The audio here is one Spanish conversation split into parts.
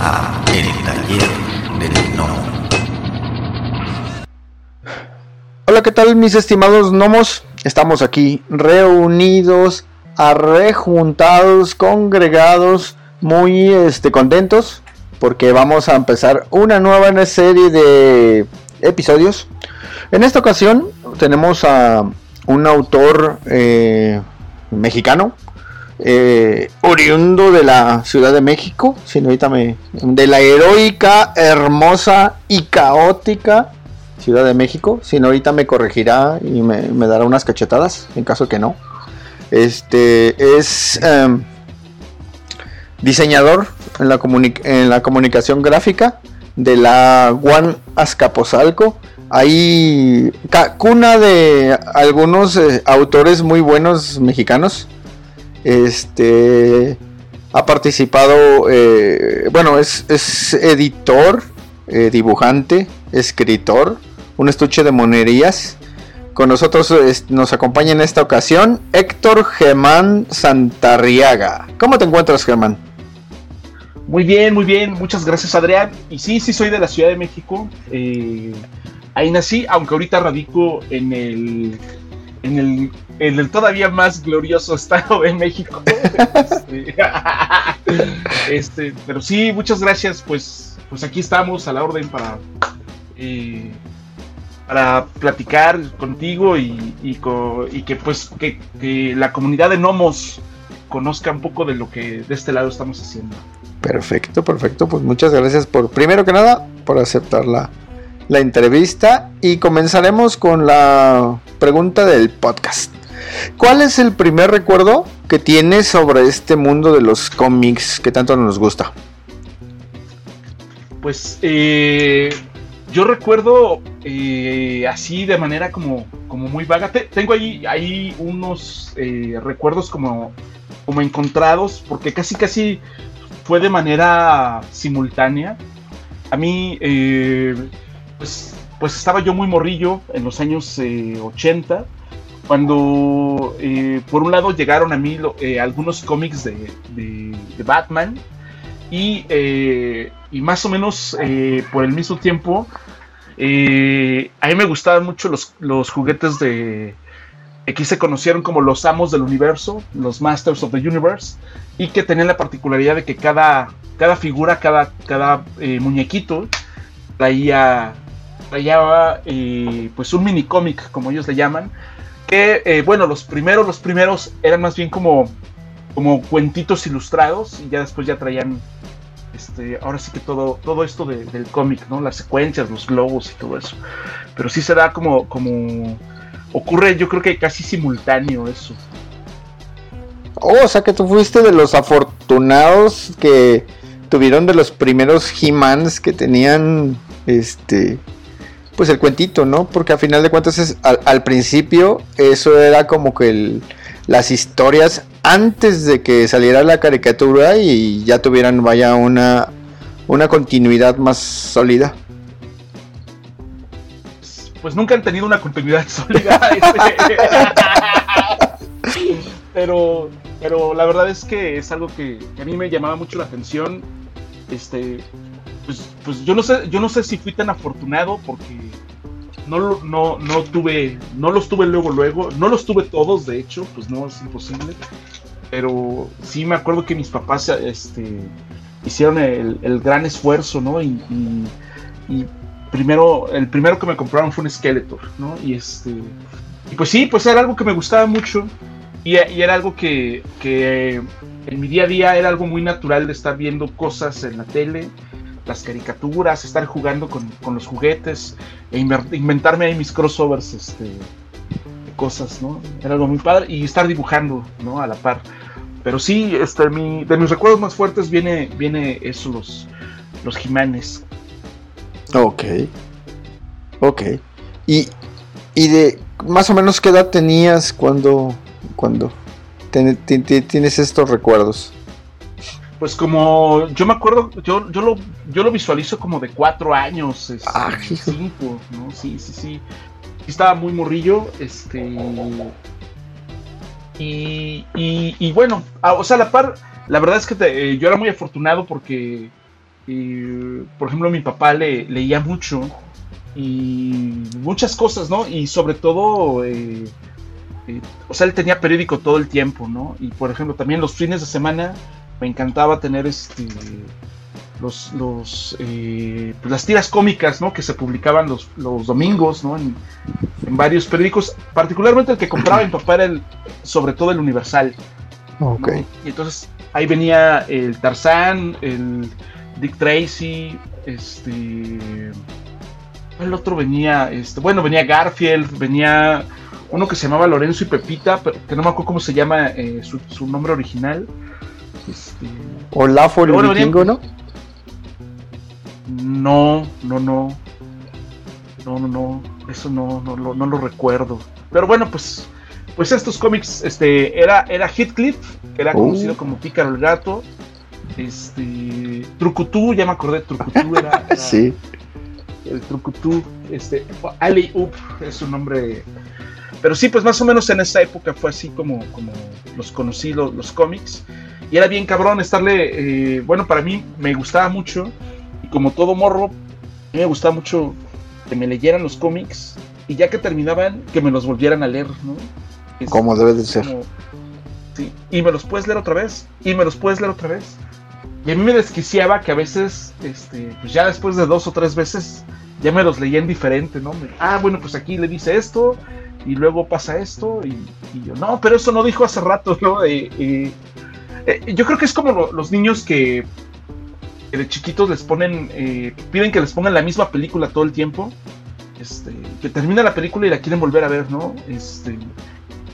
a El Taller del Gnomo. Hola, ¿qué tal mis estimados gnomos? Estamos aquí reunidos, arrejuntados, congregados, muy este, contentos porque vamos a empezar una nueva serie de episodios. En esta ocasión tenemos a un autor eh, mexicano, eh, oriundo de la Ciudad de México, ahorita me, de la heroica, hermosa y caótica Ciudad de México. Si ahorita me corregirá y me, dará unas cachetadas, en caso que no. Este es em, diseñador en la, en la comunicación gráfica de la Juan Azcapotzalco. Hay cuna de algunos eh, autores muy buenos mexicanos. Este ha participado, eh, bueno, es, es editor, eh, dibujante, escritor, un estuche de monerías. Con nosotros nos acompaña en esta ocasión Héctor Germán Santarriaga. ¿Cómo te encuentras, Germán? Muy bien, muy bien. Muchas gracias, Adrián. Y sí, sí, soy de la Ciudad de México. Eh, ahí nací, aunque ahorita radico en el, en el, todavía más glorioso estado de México. este, este, pero sí, muchas gracias. Pues, pues aquí estamos a la orden para, eh, para platicar contigo y, que pues que, que la comunidad de gnomos conozca un poco de lo que de este lado estamos haciendo. Perfecto, perfecto. Pues muchas gracias por, primero que nada, por aceptar la, la entrevista. Y comenzaremos con la pregunta del podcast. ¿Cuál es el primer recuerdo que tienes sobre este mundo de los cómics que tanto nos gusta? Pues eh, yo recuerdo eh, así de manera como, como muy vaga. Te, tengo ahí, ahí unos eh, recuerdos como, como encontrados, porque casi casi fue de manera simultánea. A mí, eh, pues, pues estaba yo muy morrillo en los años 80, eh, cuando eh, por un lado llegaron a mí algunos cómics de, de, Batman y, y, más o menos por el mismo tiempo, a mí me gustaban mucho los, los juguetes de, aquí se conocieron como los amos del universo, los Masters of the Universe, y que tenían la particularidad de que cada, cada figura, cada, cada eh, muñequito traía, traía eh, pues un mini cómic, como ellos le llaman, que eh, bueno, los primeros, los primeros eran más bien como, como cuentitos ilustrados y ya después ya traían este, ahora sí que todo, todo esto del cómic, ¿no? Las secuencias, los globos y todo eso. Pero sí se da como, como ocurre yo creo que casi simultáneo eso. Oh, o sea que tú fuiste de los afortunados que tuvieron de los primeros He-Mans que tenían este pues el cuentito, ¿no? Porque a final de cuentas es, al, principio eso era como que las historias antes de que saliera la caricatura y ya tuvieran vaya una una continuidad más sólida pues nunca han tenido una continuidad sólida. pero, pero la verdad es que es algo que, a mí me llamaba mucho la atención. Este, pues, pues yo no sé, yo no sé si fui tan afortunado porque no, no, no tuve, no los tuve luego, luego, no los tuve todos, de hecho, pues no es imposible. Pero sí me acuerdo que mis papás, este, hicieron el, gran esfuerzo, ¿no? y, y primero, el primero que me compraron fue un Skeletor, ¿no? Y este. Y pues sí, pues era algo que me gustaba mucho. Y, era algo que, que, en mi día a día era algo muy natural de estar viendo cosas en la tele, las caricaturas, estar jugando con, con los juguetes, e inventarme ahí mis crossovers, este, de cosas, ¿no? Era algo muy padre. Y estar dibujando, ¿no? A la par. Pero sí, este, mi, de mis recuerdos más fuertes viene, viene eso, los, los Jimanes. Ok. Ok. Y, y de más o menos qué edad tenías cuando, cuando tienes estos recuerdos? Pues como yo me acuerdo, yo, yo, lo, yo lo visualizo como de cuatro años, ah, cinco, ¿no? Sí, sí, sí. Estaba muy morrillo, este. Y, y, y bueno, o sea, la par, la verdad es que yo era muy afortunado porque por ejemplo, mi papá le, leía mucho y muchas cosas, ¿no? Y sobre todo, eh, eh, o sea, él tenía periódico todo el tiempo, ¿no? Y por ejemplo, también los fines de semana me encantaba tener este los, los eh, pues las tiras cómicas, ¿no? Que se publicaban los, los domingos, ¿no? En, varios periódicos, particularmente el que compraba mi papá era el, sobre todo el Universal. Ok. Y entonces ahí venía el Tarzán, el Dick Tracy, este. El otro venía, este, bueno, venía Garfield, venía uno que se llamaba Lorenzo y Pepita, pero que no me acuerdo cómo se llama eh, su, nombre original. Olafo el bueno, vikingo, ¿no? No, no, no. No, no, no. Eso no, no, no, no lo recuerdo. Pero bueno, pues pues estos cómics, este, era, era Heathcliff, que era conocido uh. como Pícaro el Gato, este, Trucutú, ya me acordé, Trucutú era, sí. el Trucutú, este, Ali Up es su nombre, pero sí, pues más o menos en esa época fue así como, como los conocí los, cómics, y era bien cabrón estarle, eh, bueno, para mí me gustaba mucho, y como todo morro, a mí me gustaba mucho que me leyeran los cómics, y ya que terminaban, que me los volvieran a leer, ¿no? como debe de ser. sí, y me los puedes leer otra vez, y me los puedes leer otra vez. Y a mí me desquiciaba que a veces, este, pues ya después de dos o tres veces, ya me los leía en diferente, ¿no? ah, bueno, pues aquí le dice esto, y luego pasa esto, y, yo, no, pero eso no dijo hace rato, ¿no? Eh, yo creo que es como los niños que, de chiquitos les ponen, eh, piden que les pongan la misma película todo el tiempo, este, que termina la película y la quieren volver a ver, ¿no? Este,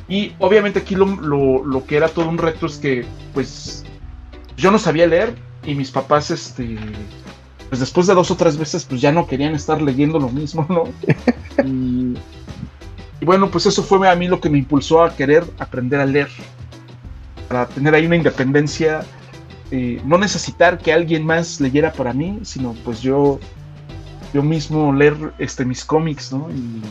y obviamente aquí lo, lo, que era todo un reto es que, pues, yo no sabía leer y mis papás, este, pues después de dos o tres veces, pues ya no querían estar leyendo lo mismo, ¿no? y, bueno, pues eso fue a mí lo que me impulsó a querer aprender a leer, para tener ahí una independencia, eh, no necesitar que alguien más leyera para mí, sino pues yo, yo mismo leer este, mis cómics, ¿no? y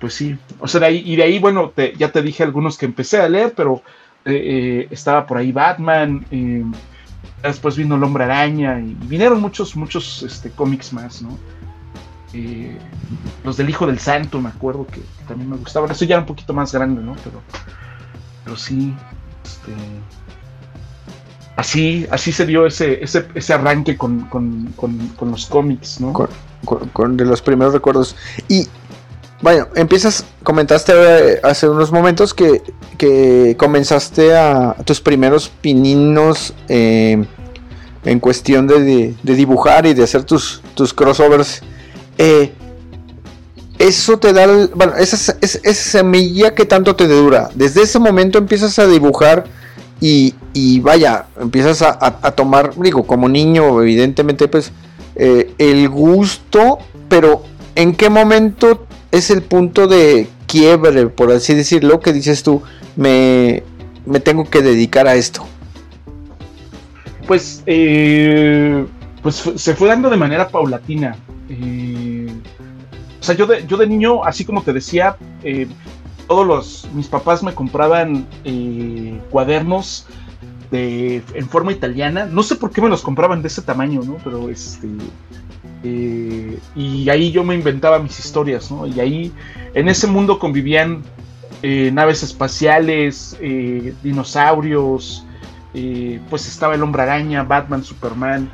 pues sí, o sea, de ahí, y de ahí, bueno, ya te dije algunos que empecé a leer, pero eh, eh, estaba por ahí Batman, después vino El Hombre Araña, y vinieron muchos, muchos este, cómics más, ¿no? los del Hijo del Santo, me acuerdo que, también me gustaban, eso ya era un poquito más grande, ¿no? Pero, pero sí, este, así, así se dio ese, ese, ese arranque con, los cómics, ¿no? Con, de los primeros recuerdos. Y bueno, empiezas, comentaste eh, hace unos momentos que, comenzaste a, tus primeros pininos eh, en cuestión de, dibujar y de hacer tus, tus crossovers. Eh, eso te da, bueno, esa, esa, semilla que tanto te dura. Desde ese momento empiezas a dibujar y, vaya, empiezas a, tomar, digo, como niño, evidentemente, pues, el gusto, pero ¿en qué momento es el punto de quiebre, por así decirlo, que dices tú, me, tengo que dedicar a esto? Pues, eh, pues se fue dando de manera paulatina. Eh, sea, yo de, yo de niño, así como te decía, eh, todos los, mis papás me compraban cuadernos de, en forma italiana. No sé por qué me los compraban de ese tamaño, ¿no? Pero este, eh, y ahí yo me inventaba mis historias, ¿no? Y ahí en ese mundo convivían eh, naves espaciales, eh, dinosaurios, pues estaba el hombre araña, Batman, Superman,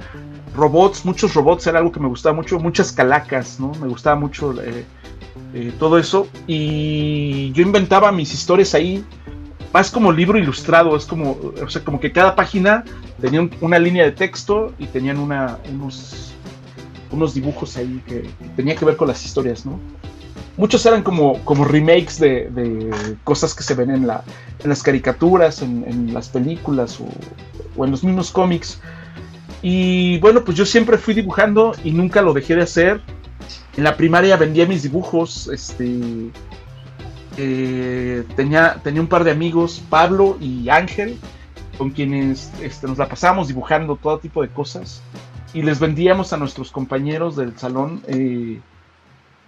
robots, muchos robots, era algo que me gustaba mucho, muchas calacas, ¿no? Me gustaba mucho todo eso. Y yo inventaba mis historias ahí, más como libro ilustrado, es como, o sea, como que cada página tenía una línea de texto y tenían una, unos unos dibujos ahí que, tenía que ver con las historias, ¿no? Muchos eran como, como remakes de, cosas que se ven en, la, en las caricaturas, en, las películas o, en los mismos cómics. Y bueno, pues yo siempre fui dibujando y nunca lo dejé de hacer. En la primaria vendía mis dibujos, este, eh, tenía, tenía un par de amigos, Pablo y Ángel, con quienes este, nos la pasábamos dibujando todo tipo de cosas y les vendíamos a nuestros compañeros del salón eh,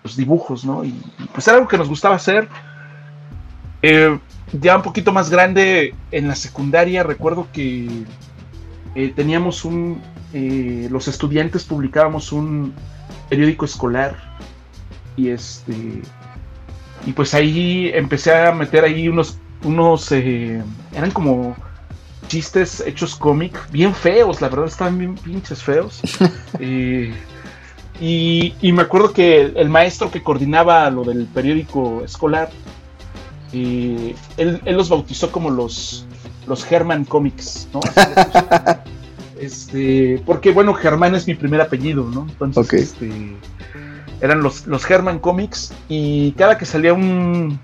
los dibujos, ¿no? Y, pues era algo que nos gustaba hacer. Eh, ya un poquito más grande en la secundaria, recuerdo que eh, teníamos un, eh, los estudiantes publicábamos un periódico escolar y este, y pues ahí empecé a meter ahí unos, unos, eh, eran como chistes hechos cómic, bien feos, la verdad estaban bien pinches feos. y, y, me acuerdo que el, maestro que coordinaba lo del periódico escolar, él, él, los bautizó como los, los Herman Comics, ¿no? este, porque bueno, Germán es mi primer apellido, ¿no? Entonces, este, eran los, los Herman Comics y cada que salía un,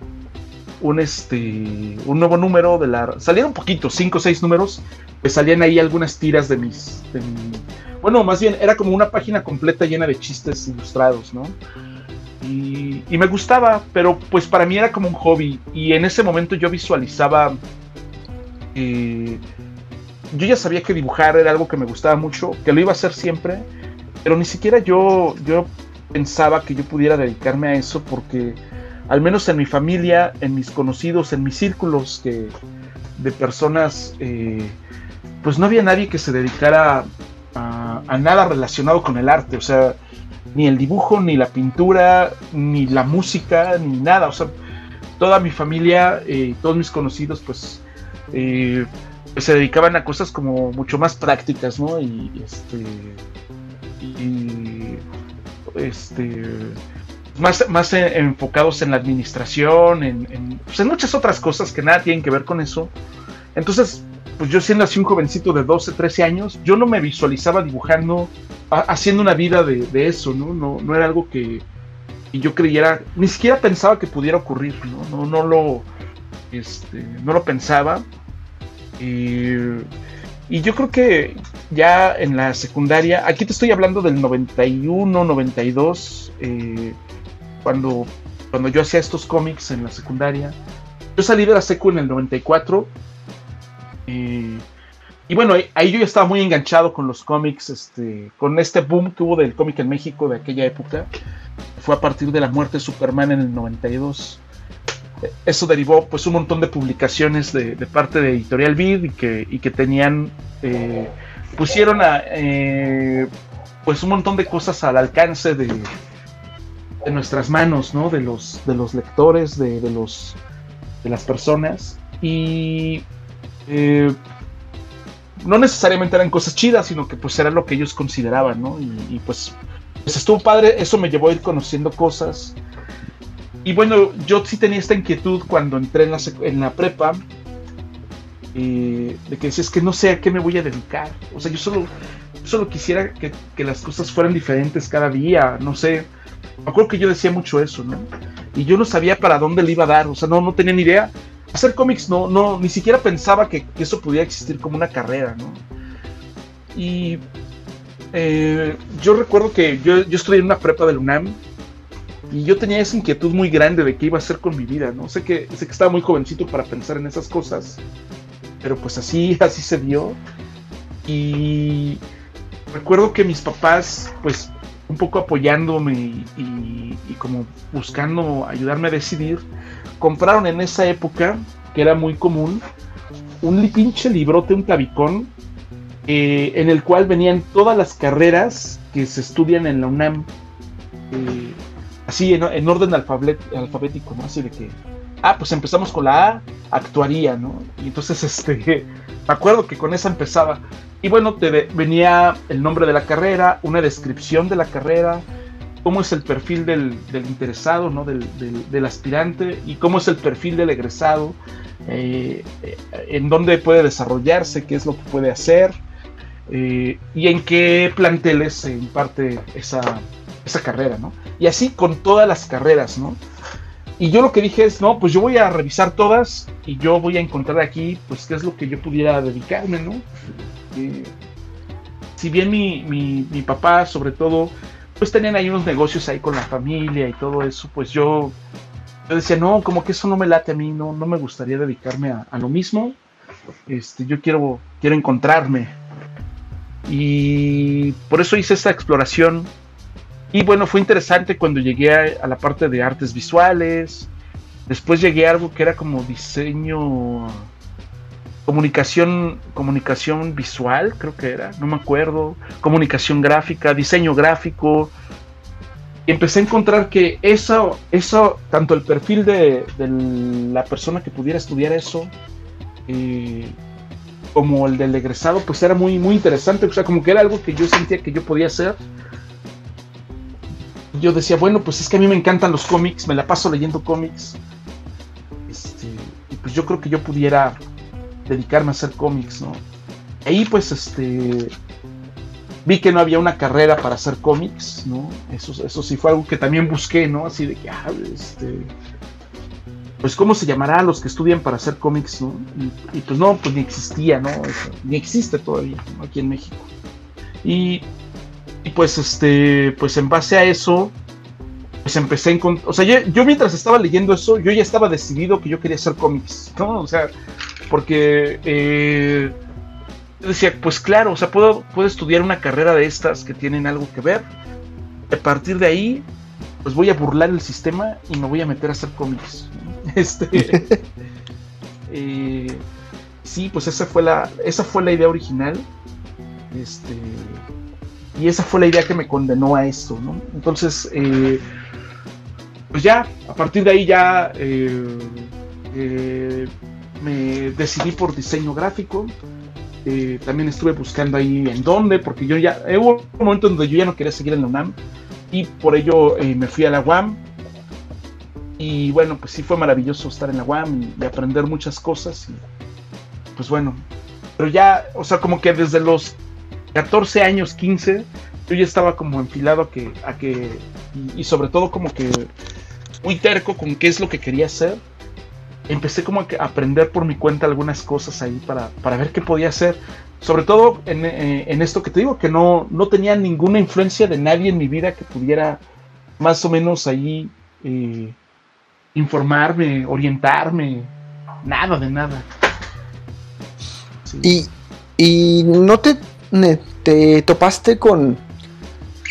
un, este, un nuevo número de la... Salían un poquito, cinco o seis números, pues salían ahí algunas tiras de mis... bueno, más bien era como una página completa llena de chistes ilustrados, ¿no? Y, y, me gustaba, pero pues para mí era como un hobby y en ese momento yo visualizaba yo ya sabía que dibujar era algo que me gustaba mucho, que lo iba a hacer siempre, pero ni siquiera yo, yo pensaba que yo pudiera dedicarme a eso porque al menos en mi familia, en mis conocidos, en mis círculos que, de personas, eh, pues no había nadie que se dedicara a, nada relacionado con el arte, o sea, ni el dibujo, ni la pintura, ni la música, ni nada, o sea, toda mi familia, eh, todos mis conocidos, pues eh, se dedicaban a cosas como mucho más prácticas, ¿no? Y, este. Y. Este. Más, más enfocados en la administración, en, pues en, muchas otras cosas que nada tienen que ver con eso. Entonces, pues yo siendo así un jovencito de 12, 13 años, yo no me visualizaba dibujando, haciendo una vida de, eso, ¿no? ¿no? No era algo que yo creyera, ni siquiera pensaba que pudiera ocurrir, ¿no? No, no lo, este, no lo pensaba. Y, yo creo que ya en la secundaria, aquí te estoy hablando del 91, 92, eh, cuando, cuando yo hacía estos cómics en la secundaria. Yo salí de la secu en el 94. y bueno, ahí yo ya estaba muy enganchado con los cómics, este, con este boom que hubo del cómic en México de aquella época. Fue a partir de la muerte de Superman en el 92 eso derivó pues un montón de publicaciones de, parte de Editorial Vid y que, y que tenían, eh, pusieron a, eh, pues un montón de cosas al alcance de, de nuestras manos, ¿no? De los, de los lectores, de, los, de las personas. Y eh, no necesariamente eran cosas chidas, sino que pues era lo que ellos consideraban, ¿no? Y, y pues, pues estuvo padre, eso me llevó a ir conociendo cosas y bueno, yo sí tenía esta inquietud cuando entré en la, en la prepa, eh, de que decía, es que no sé a qué me voy a dedicar. O sea, yo solo, solo quisiera que, que, las cosas fueran diferentes cada día, no sé. Me acuerdo que yo decía mucho eso, ¿no? Y yo no sabía para dónde le iba a dar, o sea, no, no tenía ni idea. Hacer cómics no, no, ni siquiera pensaba que, eso pudiera existir como una carrera, ¿no? Y eh, yo recuerdo que yo, yo estudié en una prepa del UNAM y yo tenía esa inquietud muy grande de qué iba a hacer con mi vida, ¿no? Sé que, sé que estaba muy jovencito para pensar en esas cosas, pero pues así, así se dio. Y recuerdo que mis papás, pues un poco apoyándome y, como buscando ayudarme a decidir, compraron en esa época, que era muy común, un pinche librote, un clavicón, eh, en el cual venían todas las carreras que se estudian en la UNAM. Eh, así en, orden alfabético, ¿no? Así de que, ah, pues empezamos con la A, actuaría, ¿no? Y entonces, este, me acuerdo que con esa empezaba. Y bueno, te venía el nombre de la carrera, una descripción de la carrera, cómo es el perfil del, interesado, ¿no? Del, aspirante y cómo es el perfil del egresado, eh, eh, en dónde puede desarrollarse, qué es lo que puede hacer eh, y en qué planteles se imparte esa, esa carrera, ¿no? Y así con todas las carreras, ¿no? Y yo lo que dije es, no, pues yo voy a revisar todas y yo voy a encontrar aquí, pues, qué es lo que yo pudiera dedicarme, ¿no? Eh, si bien mi, mi, mi, papá, sobre todo, pues tenían ahí unos negocios ahí con la familia y todo eso, pues yo, yo decía, no, como que eso no me late a mí, no, no me gustaría dedicarme a, a lo mismo. Este, yo quiero, quiero encontrarme. Y por eso hice esta exploración y bueno, fue interesante cuando llegué a, la parte de artes visuales. Después llegué a algo que era como diseño. comunicación, comunicación visual, creo que era, no me acuerdo, comunicación gráfica, diseño gráfico. Y empecé a encontrar que eso, eso tanto el perfil de, la persona que pudiera estudiar eso, eh, como el del egresado, pues era muy, muy interesante. O sea, como que era algo que yo sentía que yo podía hacer. Yo decía, bueno, pues es que a mí me encantan los cómics, me la paso leyendo cómics. Este, y pues yo creo que yo pudiera dedicarme a hacer cómics, ¿no? Ahí pues este vi que no había una carrera para hacer cómics, ¿no? Eso, eso sí fue algo que también busqué, ¿no? Así de que, ah, este, pues cómo se llamará a los que estudian para hacer cómics, ¿no? Y, pues no, pues ni existía, ¿no? ni existe todavía aquí en México. Y, y, pues este, pues en base a eso, pues empecé a encontrar, o sea, yo, mientras estaba leyendo eso, yo ya estaba decidido que yo quería hacer cómics, ¿no? O sea, porque eh, decía, pues claro, o sea, puedo, puedo estudiar una carrera de estas que tienen algo que ver. A partir de ahí, pues voy a burlar el sistema y me voy a meter a hacer cómics. Este, eh, sí, pues esa fue la, esa fue la idea original. Este, y esa fue la idea que me condenó a esto, ¿no? Entonces, eh, pues ya, a partir de ahí ya eh, me decidí por diseño gráfico. también estuve buscando ahí en dónde, porque yo ya, hubo un momento donde yo ya no quería seguir en la UNAM y por ello me fui a la UAM y bueno, pues sí fue maravilloso estar en la UAM y, aprender muchas cosas. Pues bueno, pero ya, o sea, como que desde los 14 años, 15, yo ya estaba como enfilado a que, a que y, sobre todo como que muy terco con qué es lo que quería hacer. Empecé como a aprender por mi cuenta algunas cosas ahí para, para ver qué podía hacer. Sobre todo en, eh, en, esto que te digo, que no, no tenía ninguna influencia de nadie en mi vida que pudiera más o menos ahí eh, informarme, orientarme, nada de nada. Y, y no te, te topaste con,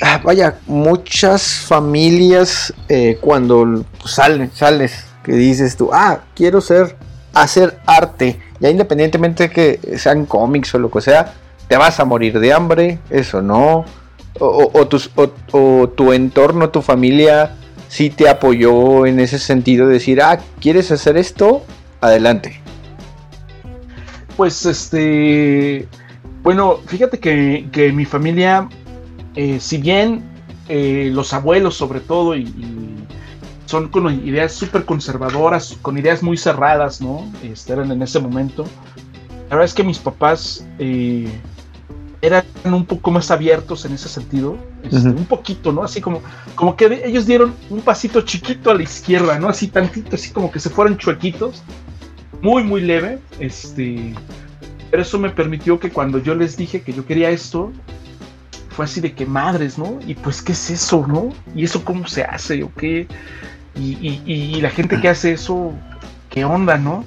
ah, vaya, muchas familias eh, cuando sales, sales, que dices tú, ah, quiero ser, hacer arte, ya independientemente de que sean cómics o lo que sea, te vas a morir de hambre, eso no, o, o tu entorno, tu familia sí te apoyó en ese sentido de decir, ah, ¿quieres hacer esto? Adelante. Pues este, bueno, fíjate que, mi familia, eh, si bien eh, los abuelos sobre todo, y, son con ideas súper conservadoras, con ideas muy cerradas, ¿no? Este, eran en ese momento. La verdad es que mis papás eh, eran un poco más abiertos en ese sentido, este, un poquito, ¿no? Así como, como que ellos dieron un pasito chiquito a la izquierda, ¿no? Así tantito, así como que se fueron chuequitos, muy, muy leve, este, pero eso me permitió que cuando yo les dije que yo quería esto, fue así de que madres, ¿no? Y pues, ¿qué es eso, no? ¿Y eso cómo se hace o qué? Y, y la gente que hace eso, ¿qué onda, no?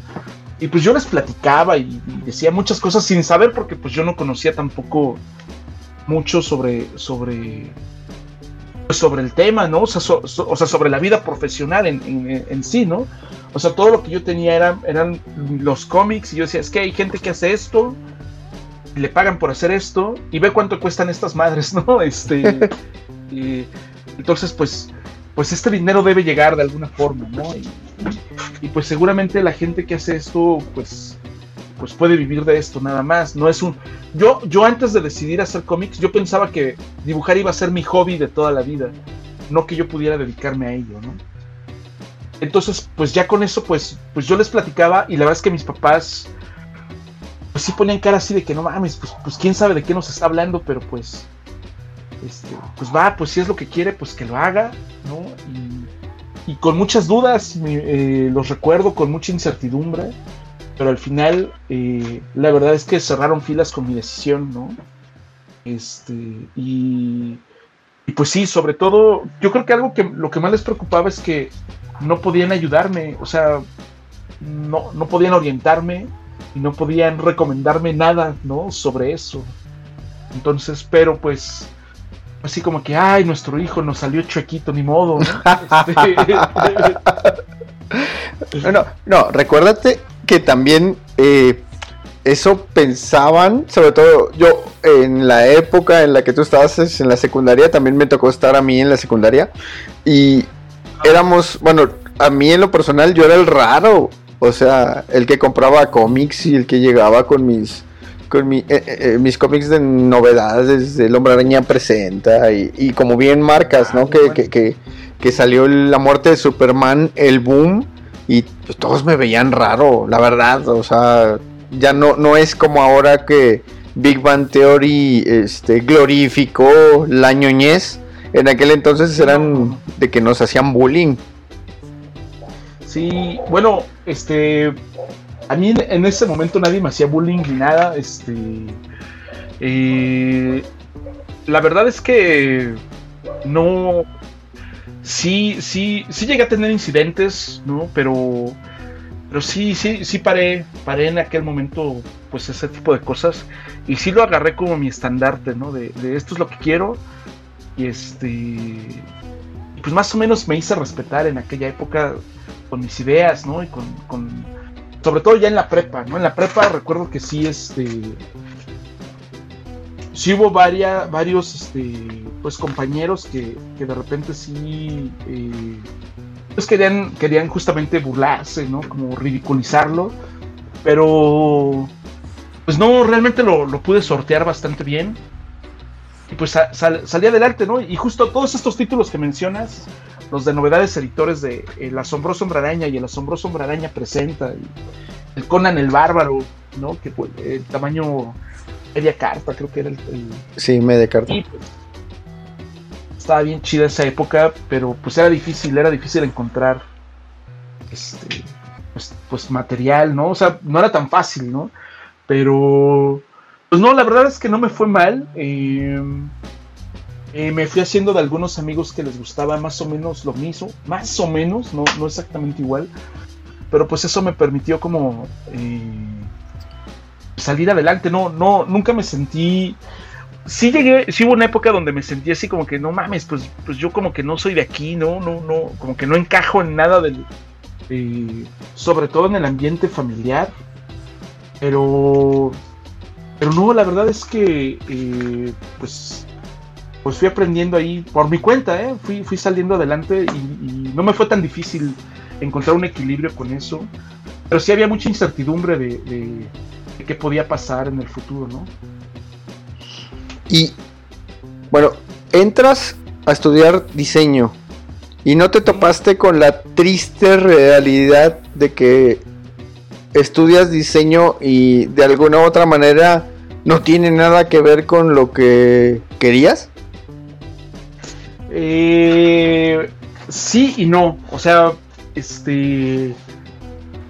Y pues yo les platicaba y, decía muchas cosas sin saber porque pues yo no conocía tampoco mucho sobre, sobre, sobre el tema, ¿no? O sea, o sea, sobre la vida profesional en, en, sí, ¿no? O sea, todo lo que yo tenía eran, eran los cómics y yo decía, es que hay gente que hace esto, le pagan por hacer esto y ve cuánto cuestan estas madres, ¿no? Este, entonces, pues, pues este dinero debe llegar de alguna forma, ¿no? Y pues seguramente la gente que hace esto, pues, pues puede vivir de esto nada más. No es un. Yo, yo antes de decidir hacer cómics, yo pensaba que dibujar iba a ser mi hobby de toda la vida. No que yo pudiera dedicarme a ello, ¿no? Entonces, pues ya con eso, pues, pues yo les platicaba y la verdad es que mis papás, pues sí ponían cara así de que no mames, pues, pues quién sabe de qué nos está hablando, pero pues, este, pues va, pues si es lo que quiere, pues que lo haga, ¿no? Y con muchas dudas, eh, los recuerdo con mucha incertidumbre, pero al final eh, la verdad es que cerraron filas con mi decisión, ¿no? Este, y, pues sí, sobre todo, yo creo que algo que lo que más les preocupaba es que no podían ayudarme, o sea, no, no podían orientarme y no podían recomendarme nada, ¿no? Sobre eso. Entonces, pero pues así como que, ay, nuestro hijo nos salió chuequito, ni modo, ¿no? no, no, recuérdate que también, eh, eso pensaban, sobre todo yo en la época en la que tú estabas en la secundaria, también me tocó estar a mí en la secundaria. Y éramos, bueno, a mí en lo personal yo era el raro, o sea, el que compraba cómics y el que llegaba con mis con mi, eh, eh, mis cómics de novedades, el Hombre Araña presenta y, como bien marcas, ¿no? Que, que, que, salió la muerte de Superman, el boom y pues, todos me veían raro, la verdad, o sea, ya no, no es como ahora que Big Bang Theory este, glorificó la ñoñez. En aquel entonces eran de que nos hacían bullying. Sí, bueno, este. A mí en, ese momento nadie me hacía bullying ni nada. Este. Eh, la verdad es que no. Sí, sí, sí llegué a tener incidentes, ¿no? Pero pero sí, sí, sí paré, paré en aquel momento, pues ese tipo de cosas. Y sí lo agarré como mi estandarte, ¿no? De, esto es lo que quiero. Y este. Pues más o menos me hice respetar en aquella época con mis ideas, ¿no? Y con. sobre todo ya en la prepa, ¿no? En la prepa recuerdo que sí, este. Sí hubo varias, varios, este, pues compañeros que, que de repente sí. Eh, pues querían, querían justamente burlarse, ¿no? Como ridiculizarlo. Pero, pues no, realmente lo, pude sortear bastante bien. Y pues salí adelante, ¿no? Y justo todos estos títulos que mencionas, los de novedades editores de El asombroso hombre araña y El asombroso hombre araña presenta, y el Conan el bárbaro, ¿no? Que fue el tamaño media carta, creo que era el. sí, media carta. Y pues, estaba bien chida esa época, pero pues era difícil, era difícil encontrar este, pues, pues, material, ¿no? O sea, no era tan fácil, ¿no? Pero, pues no, la verdad es que no me fue mal. Em, eh, me fui haciendo de algunos amigos que les gustaba más o menos lo mismo, más o menos, no, no exactamente igual, pero pues eso me permitió como eh, salir adelante, no, no, nunca me sentí sí llegué, sí hubo una época donde me sentí así como que no mames, pues, pues yo como que no soy de aquí, no, no, no, como que no encajo en nada del, sobre todo en el ambiente familiar, pero, pero no, la verdad es que, eh, pues, pues fui aprendiendo ahí por mi cuenta, ¿eh? fui, fui saliendo adelante y, no me fue tan difícil encontrar un equilibrio con eso, pero sí había mucha incertidumbre de qué podía pasar en el futuro, ¿no? Y bueno, entras a estudiar diseño y no te topaste con la triste realidad de que estudias diseño y de alguna u otra manera no tiene nada que ver con lo que querías? Eh, sí y no. O sea, este